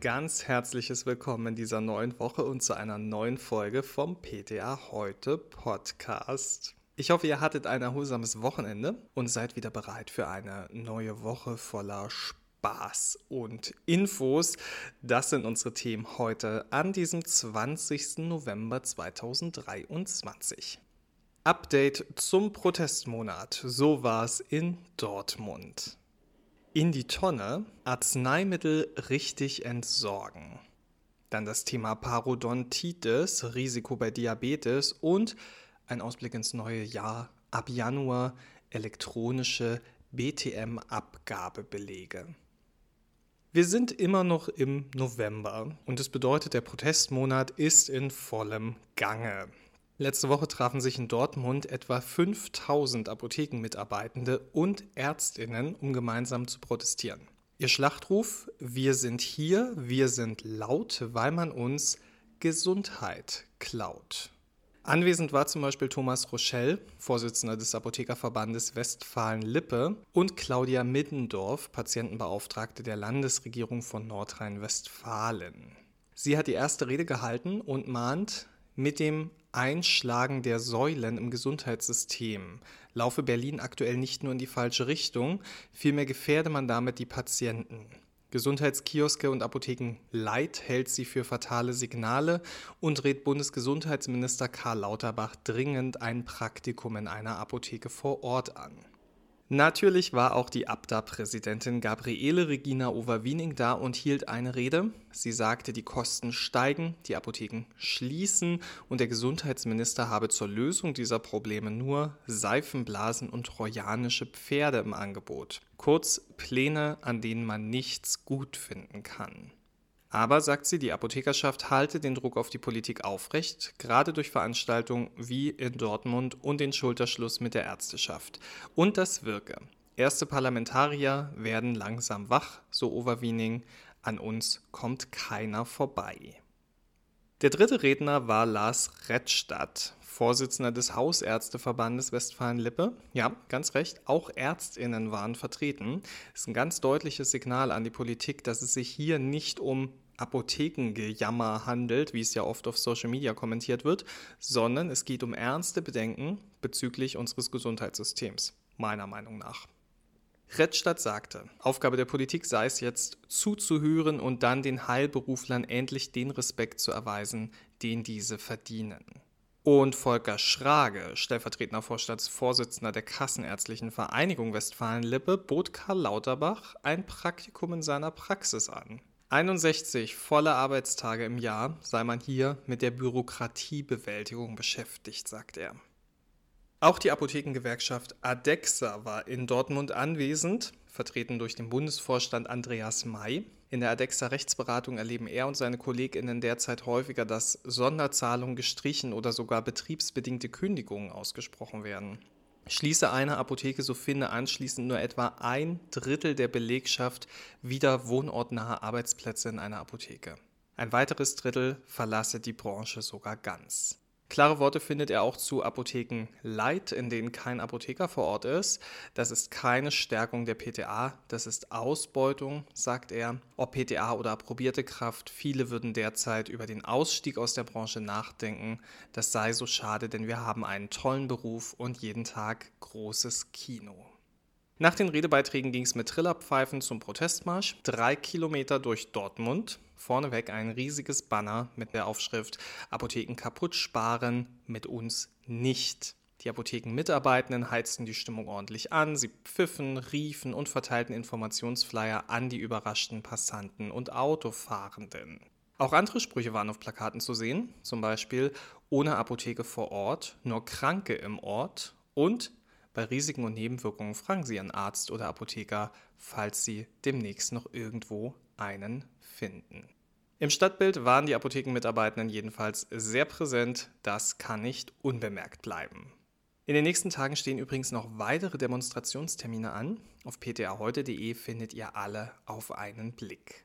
ganz herzliches Willkommen in dieser neuen Woche und zu einer neuen Folge vom PTA Heute Podcast. Ich hoffe, ihr hattet ein erholsames Wochenende und seid wieder bereit für eine neue Woche voller Spaß und Infos. Das sind unsere Themen heute an diesem 20. November 2023. Update zum Protestmonat. So war es in Dortmund. In die Tonne Arzneimittel richtig entsorgen. Dann das Thema Parodontitis, Risiko bei Diabetes und ein Ausblick ins neue Jahr. Ab Januar elektronische BTM-Abgabebelege. Wir sind immer noch im November und es bedeutet, der Protestmonat ist in vollem Gange. Letzte Woche trafen sich in Dortmund etwa 5000 Apothekenmitarbeitende und Ärztinnen, um gemeinsam zu protestieren. Ihr Schlachtruf, wir sind hier, wir sind laut, weil man uns Gesundheit klaut. Anwesend war zum Beispiel Thomas Rochelle, Vorsitzender des Apothekerverbandes Westfalen-Lippe, und Claudia Middendorf, Patientenbeauftragte der Landesregierung von Nordrhein-Westfalen. Sie hat die erste Rede gehalten und mahnt, mit dem Einschlagen der Säulen im Gesundheitssystem laufe Berlin aktuell nicht nur in die falsche Richtung, vielmehr gefährde man damit die Patienten. Gesundheitskioske und Apotheken Leid hält sie für fatale Signale und rät Bundesgesundheitsminister Karl Lauterbach dringend ein Praktikum in einer Apotheke vor Ort an. Natürlich war auch die ABDA-Präsidentin Gabriele Regina Overwiening da und hielt eine Rede. Sie sagte, die Kosten steigen, die Apotheken schließen und der Gesundheitsminister habe zur Lösung dieser Probleme nur Seifenblasen und trojanische Pferde im Angebot. Kurz Pläne, an denen man nichts gut finden kann. Aber, sagt sie, die Apothekerschaft halte den Druck auf die Politik aufrecht, gerade durch Veranstaltungen wie in Dortmund und den Schulterschluss mit der Ärzteschaft. Und das wirke. Erste Parlamentarier werden langsam wach, so Overwiening. An uns kommt keiner vorbei. Der dritte Redner war Lars Rettstadt, Vorsitzender des Hausärzteverbandes Westfalen-Lippe. Ja, ganz recht, auch Ärztinnen waren vertreten. Das ist ein ganz deutliches Signal an die Politik, dass es sich hier nicht um Apothekengejammer handelt, wie es ja oft auf Social Media kommentiert wird, sondern es geht um ernste Bedenken bezüglich unseres Gesundheitssystems, meiner Meinung nach. Rettstadt sagte, Aufgabe der Politik sei es jetzt zuzuhören und dann den Heilberuflern endlich den Respekt zu erweisen, den diese verdienen. Und Volker Schrage, stellvertretender Vorstandsvorsitzender der Kassenärztlichen Vereinigung Westfalen-Lippe, bot Karl Lauterbach ein Praktikum in seiner Praxis an. 61 volle Arbeitstage im Jahr sei man hier mit der Bürokratiebewältigung beschäftigt, sagt er. Auch die Apothekengewerkschaft ADEXA war in Dortmund anwesend, vertreten durch den Bundesvorstand Andreas May. In der ADEXA Rechtsberatung erleben er und seine Kolleginnen derzeit häufiger, dass Sonderzahlungen gestrichen oder sogar betriebsbedingte Kündigungen ausgesprochen werden. Schließe eine Apotheke, so finde anschließend nur etwa ein Drittel der Belegschaft wieder wohnortnahe Arbeitsplätze in einer Apotheke. Ein weiteres Drittel verlasse die Branche sogar ganz. Klare Worte findet er auch zu Apotheken Light, in denen kein Apotheker vor Ort ist. Das ist keine Stärkung der PTA, das ist Ausbeutung, sagt er. Ob PTA oder approbierte Kraft, viele würden derzeit über den Ausstieg aus der Branche nachdenken. Das sei so schade, denn wir haben einen tollen Beruf und jeden Tag großes Kino. Nach den Redebeiträgen ging es mit Trillerpfeifen zum Protestmarsch. Drei Kilometer durch Dortmund. Vorneweg ein riesiges Banner mit der Aufschrift Apotheken kaputt sparen, mit uns nicht. Die Apothekenmitarbeitenden heizten die Stimmung ordentlich an, sie pfiffen, riefen und verteilten Informationsflyer an die überraschten Passanten und Autofahrenden. Auch andere Sprüche waren auf Plakaten zu sehen, zum Beispiel ohne Apotheke vor Ort, nur Kranke im Ort und bei Risiken und Nebenwirkungen fragen Sie Ihren Arzt oder Apotheker, falls Sie demnächst noch irgendwo einen finden. Im Stadtbild waren die Apothekenmitarbeitenden jedenfalls sehr präsent. Das kann nicht unbemerkt bleiben. In den nächsten Tagen stehen übrigens noch weitere Demonstrationstermine an. Auf ptaheute.de findet ihr alle auf einen Blick.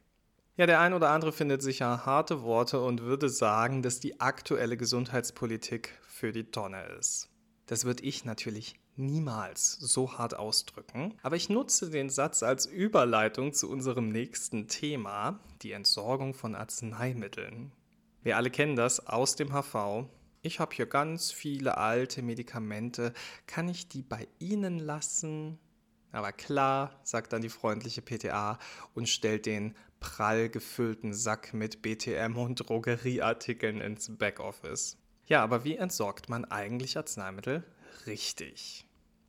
Ja, der ein oder andere findet sicher harte Worte und würde sagen, dass die aktuelle Gesundheitspolitik für die Tonne ist. Das würde ich natürlich niemals so hart ausdrücken, aber ich nutze den Satz als Überleitung zu unserem nächsten Thema, die Entsorgung von Arzneimitteln. Wir alle kennen das aus dem HV. Ich habe hier ganz viele alte Medikamente. Kann ich die bei Ihnen lassen? Aber klar, sagt dann die freundliche PTA und stellt den prall gefüllten Sack mit BTM und Drogerieartikeln ins Backoffice. Ja, aber wie entsorgt man eigentlich Arzneimittel richtig?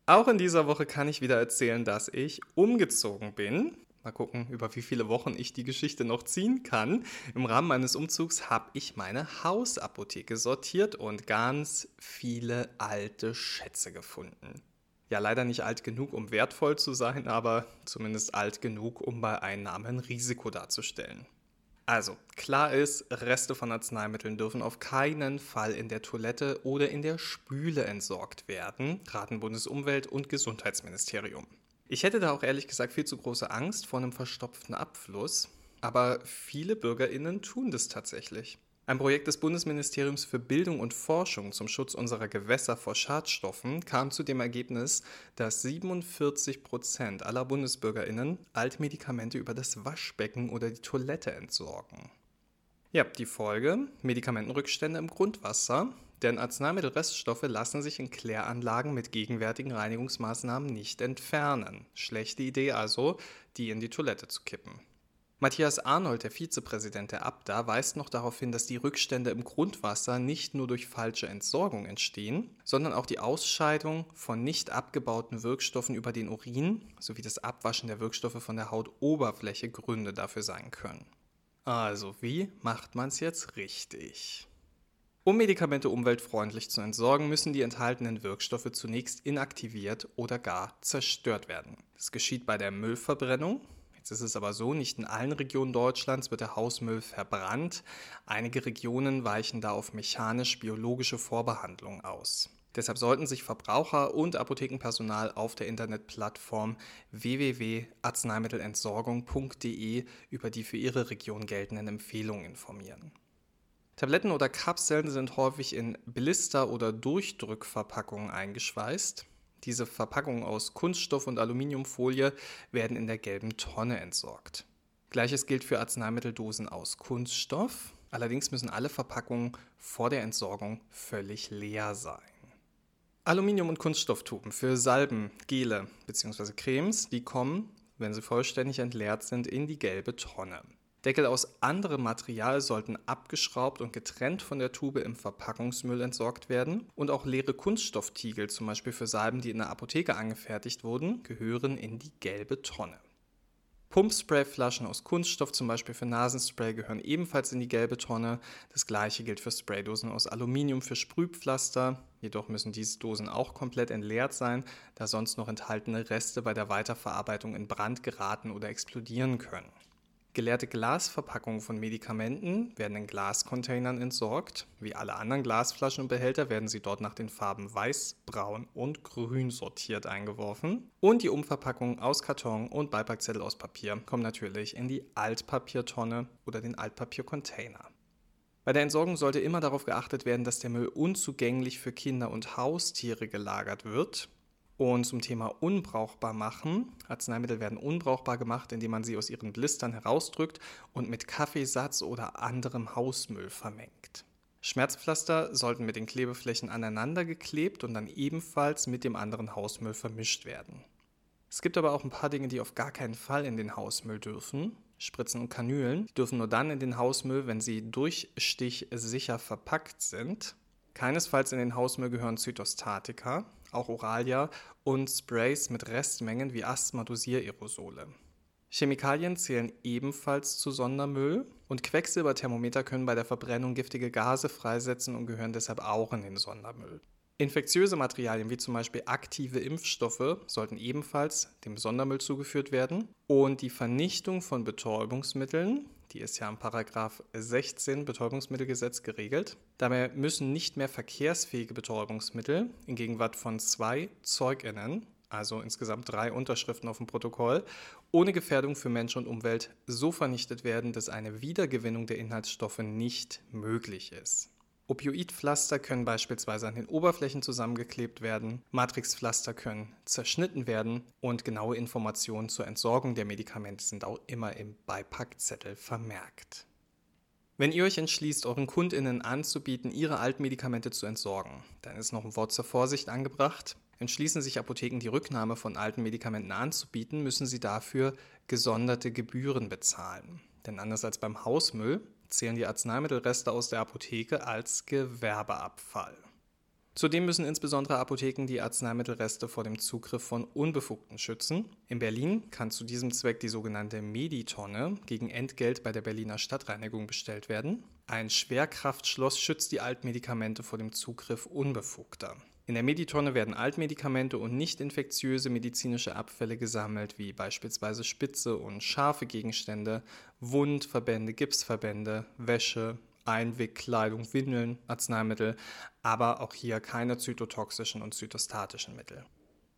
Auch in dieser Woche kann ich wieder erzählen, dass ich umgezogen bin. Mal gucken, über wie viele Wochen ich die Geschichte noch ziehen kann. Im Rahmen meines Umzugs habe ich meine Hausapotheke sortiert und ganz viele alte Schätze gefunden. Ja, leider nicht alt genug, um wertvoll zu sein, aber zumindest alt genug, um bei Einnahmen Risiko darzustellen. Also, klar ist, Reste von Arzneimitteln dürfen auf keinen Fall in der Toilette oder in der Spüle entsorgt werden, raten Bundesumwelt- und Gesundheitsministerium. Ich hätte da auch ehrlich gesagt viel zu große Angst vor einem verstopften Abfluss, aber viele Bürgerinnen tun das tatsächlich. Ein Projekt des Bundesministeriums für Bildung und Forschung zum Schutz unserer Gewässer vor Schadstoffen kam zu dem Ergebnis, dass 47 Prozent aller Bundesbürgerinnen Altmedikamente über das Waschbecken oder die Toilette entsorgen. Ja, die Folge: Medikamentenrückstände im Grundwasser, denn Arzneimittelreststoffe lassen sich in Kläranlagen mit gegenwärtigen Reinigungsmaßnahmen nicht entfernen. Schlechte Idee also, die in die Toilette zu kippen. Matthias Arnold, der Vizepräsident der Abda, weist noch darauf hin, dass die Rückstände im Grundwasser nicht nur durch falsche Entsorgung entstehen, sondern auch die Ausscheidung von nicht abgebauten Wirkstoffen über den Urin sowie das Abwaschen der Wirkstoffe von der Hautoberfläche Gründe dafür sein können. Also, wie macht man es jetzt richtig? Um Medikamente umweltfreundlich zu entsorgen, müssen die enthaltenen Wirkstoffe zunächst inaktiviert oder gar zerstört werden. Das geschieht bei der Müllverbrennung, Jetzt ist es aber so, nicht in allen Regionen Deutschlands wird der Hausmüll verbrannt. Einige Regionen weichen da auf mechanisch-biologische Vorbehandlung aus. Deshalb sollten sich Verbraucher und Apothekenpersonal auf der Internetplattform www.arzneimittelentsorgung.de über die für ihre Region geltenden Empfehlungen informieren. Tabletten oder Kapseln sind häufig in Blister- oder Durchdrückverpackungen eingeschweißt. Diese Verpackungen aus Kunststoff und Aluminiumfolie werden in der gelben Tonne entsorgt. Gleiches gilt für Arzneimitteldosen aus Kunststoff. Allerdings müssen alle Verpackungen vor der Entsorgung völlig leer sein. Aluminium- und Kunststofftuben für Salben, Gele bzw. Cremes, die kommen, wenn sie vollständig entleert sind, in die gelbe Tonne. Deckel aus anderem Material sollten abgeschraubt und getrennt von der Tube im Verpackungsmüll entsorgt werden. Und auch leere Kunststofftiegel, zum Beispiel für Salben, die in der Apotheke angefertigt wurden, gehören in die gelbe Tonne. Pumpsprayflaschen aus Kunststoff, zum Beispiel für Nasenspray, gehören ebenfalls in die gelbe Tonne. Das gleiche gilt für Spraydosen aus Aluminium für Sprühpflaster. Jedoch müssen diese Dosen auch komplett entleert sein, da sonst noch enthaltene Reste bei der Weiterverarbeitung in Brand geraten oder explodieren können. Geleerte Glasverpackungen von Medikamenten werden in Glascontainern entsorgt. Wie alle anderen Glasflaschen und Behälter werden sie dort nach den Farben Weiß, Braun und Grün sortiert eingeworfen. Und die Umverpackungen aus Karton und Beipackzettel aus Papier kommen natürlich in die Altpapiertonne oder den Altpapiercontainer. Bei der Entsorgung sollte immer darauf geachtet werden, dass der Müll unzugänglich für Kinder und Haustiere gelagert wird. Und zum Thema unbrauchbar machen. Arzneimittel werden unbrauchbar gemacht, indem man sie aus ihren Blistern herausdrückt und mit Kaffeesatz oder anderem Hausmüll vermengt. Schmerzpflaster sollten mit den Klebeflächen aneinander geklebt und dann ebenfalls mit dem anderen Hausmüll vermischt werden. Es gibt aber auch ein paar Dinge, die auf gar keinen Fall in den Hausmüll dürfen. Spritzen und Kanülen dürfen nur dann in den Hausmüll, wenn sie durchstichsicher verpackt sind. Keinesfalls in den Hausmüll gehören Zytostatika, auch Oralia und Sprays mit Restmengen wie Asthma-Dosiererosole. Chemikalien zählen ebenfalls zu Sondermüll und Quecksilberthermometer können bei der Verbrennung giftige Gase freisetzen und gehören deshalb auch in den Sondermüll. Infektiöse Materialien wie zum Beispiel aktive Impfstoffe sollten ebenfalls dem Sondermüll zugeführt werden und die Vernichtung von Betäubungsmitteln die ist ja im Paragraph 16 Betäubungsmittelgesetz geregelt. Dabei müssen nicht mehr verkehrsfähige Betäubungsmittel in Gegenwart von zwei ZeugInnen, also insgesamt drei Unterschriften auf dem Protokoll, ohne Gefährdung für Mensch und Umwelt so vernichtet werden, dass eine Wiedergewinnung der Inhaltsstoffe nicht möglich ist. Opioidpflaster können beispielsweise an den Oberflächen zusammengeklebt werden, Matrixpflaster können zerschnitten werden und genaue Informationen zur Entsorgung der Medikamente sind auch immer im Beipackzettel vermerkt. Wenn ihr euch entschließt, euren Kundinnen anzubieten, ihre Altmedikamente zu entsorgen, dann ist noch ein Wort zur Vorsicht angebracht. Entschließen sich Apotheken, die Rücknahme von alten Medikamenten anzubieten, müssen sie dafür gesonderte Gebühren bezahlen. Denn anders als beim Hausmüll zählen die Arzneimittelreste aus der Apotheke als Gewerbeabfall. Zudem müssen insbesondere Apotheken die Arzneimittelreste vor dem Zugriff von Unbefugten schützen. In Berlin kann zu diesem Zweck die sogenannte Meditonne gegen Entgelt bei der Berliner Stadtreinigung bestellt werden. Ein Schwerkraftschloss schützt die Altmedikamente vor dem Zugriff Unbefugter. In der Meditonne werden Altmedikamente und nicht infektiöse medizinische Abfälle gesammelt, wie beispielsweise spitze und scharfe Gegenstände, Wundverbände, Gipsverbände, Wäsche, Einwegkleidung, Windeln, Arzneimittel, aber auch hier keine zytotoxischen und zytostatischen Mittel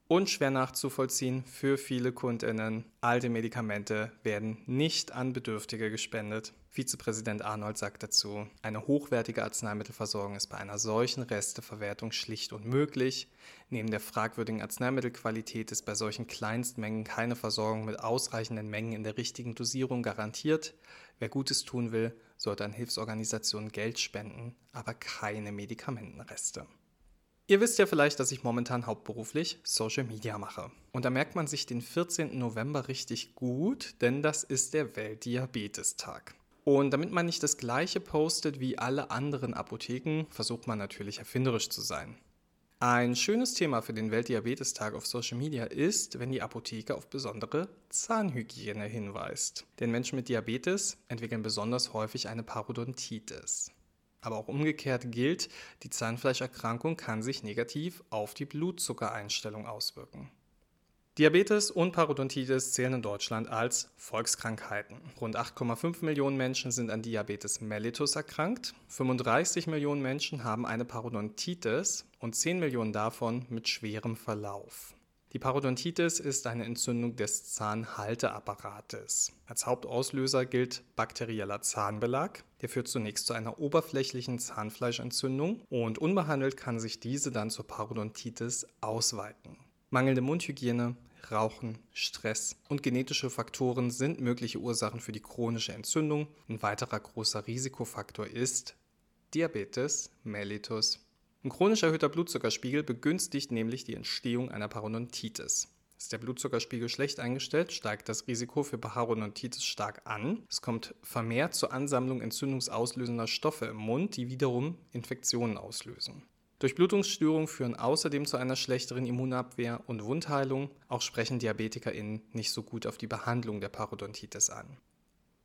und schwer nachzuvollziehen für viele Kundinnen. Alte Medikamente werden nicht an Bedürftige gespendet. Vizepräsident Arnold sagt dazu, eine hochwertige Arzneimittelversorgung ist bei einer solchen Resteverwertung schlicht unmöglich. Neben der fragwürdigen Arzneimittelqualität ist bei solchen Kleinstmengen keine Versorgung mit ausreichenden Mengen in der richtigen Dosierung garantiert. Wer Gutes tun will, sollte an Hilfsorganisationen Geld spenden, aber keine Medikamentenreste. Ihr wisst ja vielleicht, dass ich momentan hauptberuflich Social Media mache. Und da merkt man sich den 14. November richtig gut, denn das ist der Weltdiabetestag. Und damit man nicht das gleiche postet wie alle anderen Apotheken, versucht man natürlich erfinderisch zu sein. Ein schönes Thema für den Weltdiabetestag auf Social Media ist, wenn die Apotheke auf besondere Zahnhygiene hinweist. Denn Menschen mit Diabetes entwickeln besonders häufig eine Parodontitis. Aber auch umgekehrt gilt, die Zahnfleischerkrankung kann sich negativ auf die Blutzuckereinstellung auswirken. Diabetes und Parodontitis zählen in Deutschland als Volkskrankheiten. Rund 8,5 Millionen Menschen sind an Diabetes mellitus erkrankt, 35 Millionen Menschen haben eine Parodontitis und 10 Millionen davon mit schwerem Verlauf. Die Parodontitis ist eine Entzündung des Zahnhalteapparates. Als Hauptauslöser gilt bakterieller Zahnbelag. Der führt zunächst zu einer oberflächlichen Zahnfleischentzündung und unbehandelt kann sich diese dann zur Parodontitis ausweiten. Mangelnde Mundhygiene, Rauchen, Stress und genetische Faktoren sind mögliche Ursachen für die chronische Entzündung. Ein weiterer großer Risikofaktor ist Diabetes mellitus ein chronisch erhöhter Blutzuckerspiegel begünstigt nämlich die Entstehung einer Parodontitis. Ist der Blutzuckerspiegel schlecht eingestellt, steigt das Risiko für Parodontitis stark an. Es kommt vermehrt zur Ansammlung entzündungsauslösender Stoffe im Mund, die wiederum Infektionen auslösen. Durchblutungsstörungen führen außerdem zu einer schlechteren Immunabwehr und Wundheilung. Auch sprechen DiabetikerInnen nicht so gut auf die Behandlung der Parodontitis an.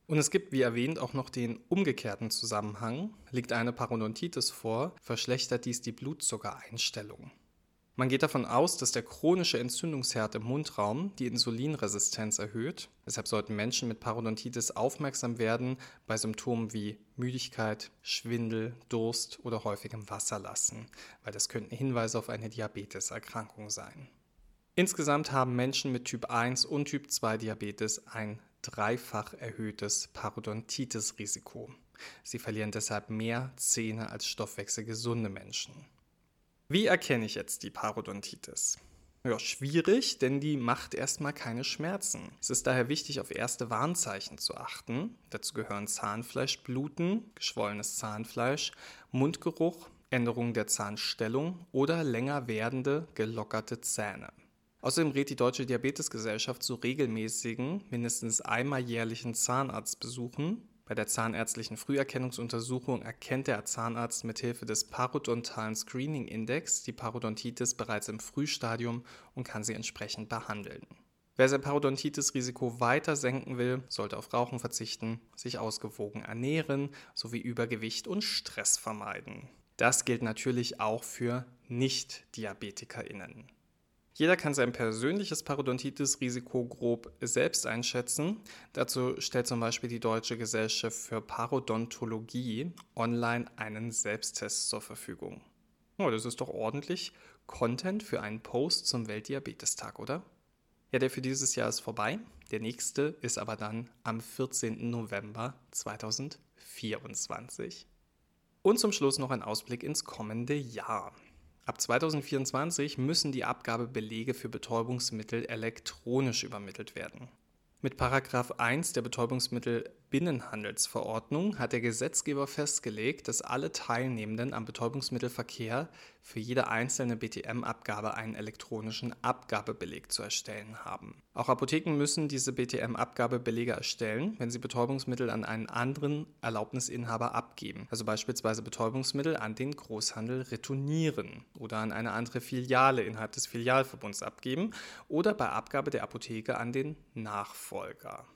Und es gibt, wie erwähnt, auch noch den umgekehrten Zusammenhang. Liegt eine Parodontitis vor, verschlechtert dies die Blutzuckereinstellung. Man geht davon aus, dass der chronische Entzündungsherd im Mundraum die Insulinresistenz erhöht. Deshalb sollten Menschen mit Parodontitis aufmerksam werden bei Symptomen wie Müdigkeit, Schwindel, Durst oder häufigem Wasserlassen, weil das könnten Hinweise auf eine Diabeteserkrankung sein. Insgesamt haben Menschen mit Typ 1 und Typ 2 Diabetes ein dreifach erhöhtes Parodontitis-Risiko. Sie verlieren deshalb mehr Zähne als stoffwechselgesunde Menschen. Wie erkenne ich jetzt die Parodontitis? Ja, schwierig, denn die macht erstmal keine Schmerzen. Es ist daher wichtig, auf erste Warnzeichen zu achten. Dazu gehören Zahnfleischbluten, geschwollenes Zahnfleisch, Mundgeruch, Änderung der Zahnstellung oder länger werdende, gelockerte Zähne. Außerdem rät die Deutsche Diabetesgesellschaft zu regelmäßigen, mindestens einmal jährlichen Zahnarztbesuchen. Bei der zahnärztlichen Früherkennungsuntersuchung erkennt der Zahnarzt mithilfe des parodontalen Screening Index die Parodontitis bereits im Frühstadium und kann sie entsprechend behandeln. Wer sein Parodontitis-Risiko weiter senken will, sollte auf Rauchen verzichten, sich ausgewogen ernähren sowie Übergewicht und Stress vermeiden. Das gilt natürlich auch für Nicht-DiabetikerInnen. Jeder kann sein persönliches Parodontitis-Risiko grob selbst einschätzen. Dazu stellt zum Beispiel die Deutsche Gesellschaft für Parodontologie online einen Selbsttest zur Verfügung. Oh, das ist doch ordentlich Content für einen Post zum Weltdiabetestag, oder? Ja, der für dieses Jahr ist vorbei. Der nächste ist aber dann am 14. November 2024. Und zum Schluss noch ein Ausblick ins kommende Jahr. Ab 2024 müssen die Abgabebelege für Betäubungsmittel elektronisch übermittelt werden. Mit Paragraph 1 der Betäubungsmittelbinnenhandelsverordnung hat der Gesetzgeber festgelegt, dass alle Teilnehmenden am Betäubungsmittelverkehr für jede einzelne BTM-Abgabe einen elektronischen Abgabebeleg zu erstellen haben. Auch Apotheken müssen diese BTM-Abgabebelege erstellen, wenn sie Betäubungsmittel an einen anderen Erlaubnisinhaber abgeben, also beispielsweise Betäubungsmittel an den Großhandel retournieren oder an eine andere Filiale innerhalb des Filialverbunds abgeben oder bei Abgabe der Apotheke an den Nachfolger.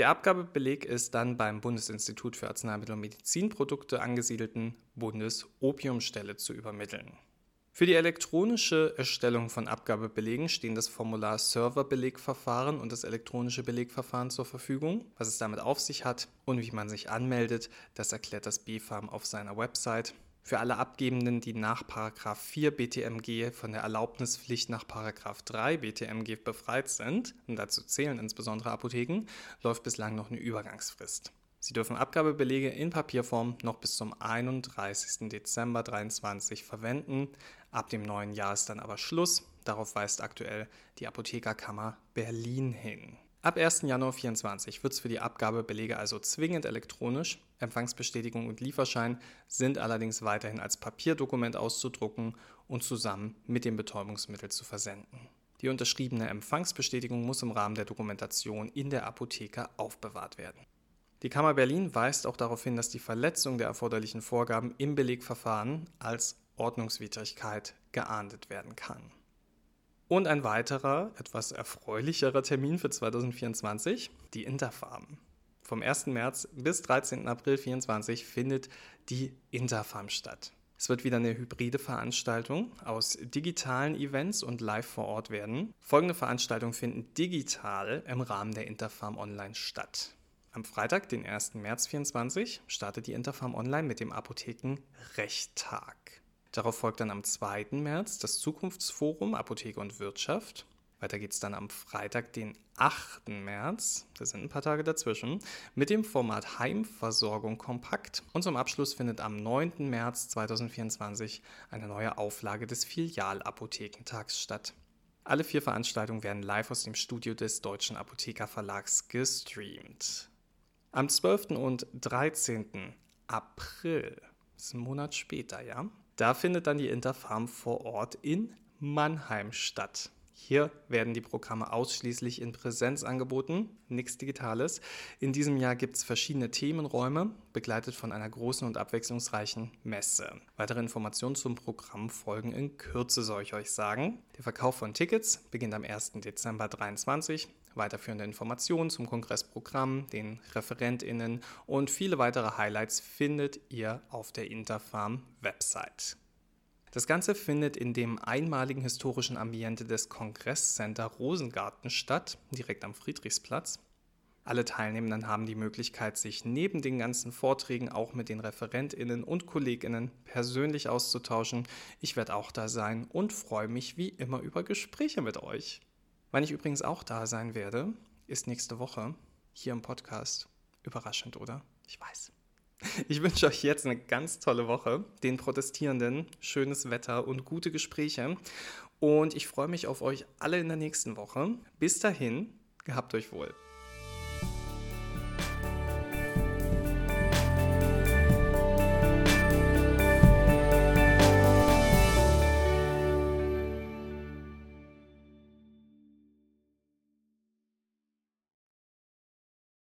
Der Abgabebeleg ist dann beim Bundesinstitut für Arzneimittel und Medizinprodukte angesiedelten Bundesopiumstelle zu übermitteln. Für die elektronische Erstellung von Abgabebelegen stehen das Formular Serverbelegverfahren und das elektronische Belegverfahren zur Verfügung. Was es damit auf sich hat und wie man sich anmeldet, das erklärt das BfArM auf seiner Website. Für alle Abgebenden, die nach 4 BTMG von der Erlaubnispflicht nach 3 BTMG befreit sind, und dazu zählen insbesondere Apotheken, läuft bislang noch eine Übergangsfrist. Sie dürfen Abgabebelege in Papierform noch bis zum 31. Dezember 2023 verwenden. Ab dem neuen Jahr ist dann aber Schluss. Darauf weist aktuell die Apothekerkammer Berlin hin. Ab 1. Januar 2024 wird es für die Abgabebelege also zwingend elektronisch. Empfangsbestätigung und Lieferschein sind allerdings weiterhin als Papierdokument auszudrucken und zusammen mit dem Betäubungsmittel zu versenden. Die unterschriebene Empfangsbestätigung muss im Rahmen der Dokumentation in der Apotheke aufbewahrt werden. Die Kammer Berlin weist auch darauf hin, dass die Verletzung der erforderlichen Vorgaben im Belegverfahren als Ordnungswidrigkeit geahndet werden kann. Und ein weiterer, etwas erfreulicherer Termin für 2024, die Interfarm. Vom 1. März bis 13. April 2024 findet die Interfarm statt. Es wird wieder eine hybride Veranstaltung aus digitalen Events und live vor Ort werden. Folgende Veranstaltungen finden digital im Rahmen der Interfarm Online statt. Am Freitag, den 1. März 2024, startet die Interfarm Online mit dem Apothekenrechttag. Darauf folgt dann am 2. März das Zukunftsforum Apotheke und Wirtschaft. Weiter geht es dann am Freitag, den 8. März, da sind ein paar Tage dazwischen, mit dem Format Heimversorgung kompakt. Und zum Abschluss findet am 9. März 2024 eine neue Auflage des Filialapothekentags statt. Alle vier Veranstaltungen werden live aus dem Studio des Deutschen Apothekerverlags gestreamt. Am 12. und 13. April, das ist ein Monat später, ja, da findet dann die Interfarm vor Ort in Mannheim statt. Hier werden die Programme ausschließlich in Präsenz angeboten, nichts Digitales. In diesem Jahr gibt es verschiedene Themenräume, begleitet von einer großen und abwechslungsreichen Messe. Weitere Informationen zum Programm folgen in Kürze, soll ich euch sagen. Der Verkauf von Tickets beginnt am 1. Dezember 2023. Weiterführende Informationen zum Kongressprogramm, den ReferentInnen und viele weitere Highlights findet ihr auf der Interfarm Website. Das Ganze findet in dem einmaligen historischen Ambiente des Kongresscenter Rosengarten statt, direkt am Friedrichsplatz. Alle Teilnehmenden haben die Möglichkeit, sich neben den ganzen Vorträgen auch mit den ReferentInnen und KollegInnen persönlich auszutauschen. Ich werde auch da sein und freue mich wie immer über Gespräche mit euch. Wann ich übrigens auch da sein werde, ist nächste Woche hier im Podcast. Überraschend, oder? Ich weiß. Ich wünsche euch jetzt eine ganz tolle Woche, den Protestierenden schönes Wetter und gute Gespräche. Und ich freue mich auf euch alle in der nächsten Woche. Bis dahin, gehabt euch wohl.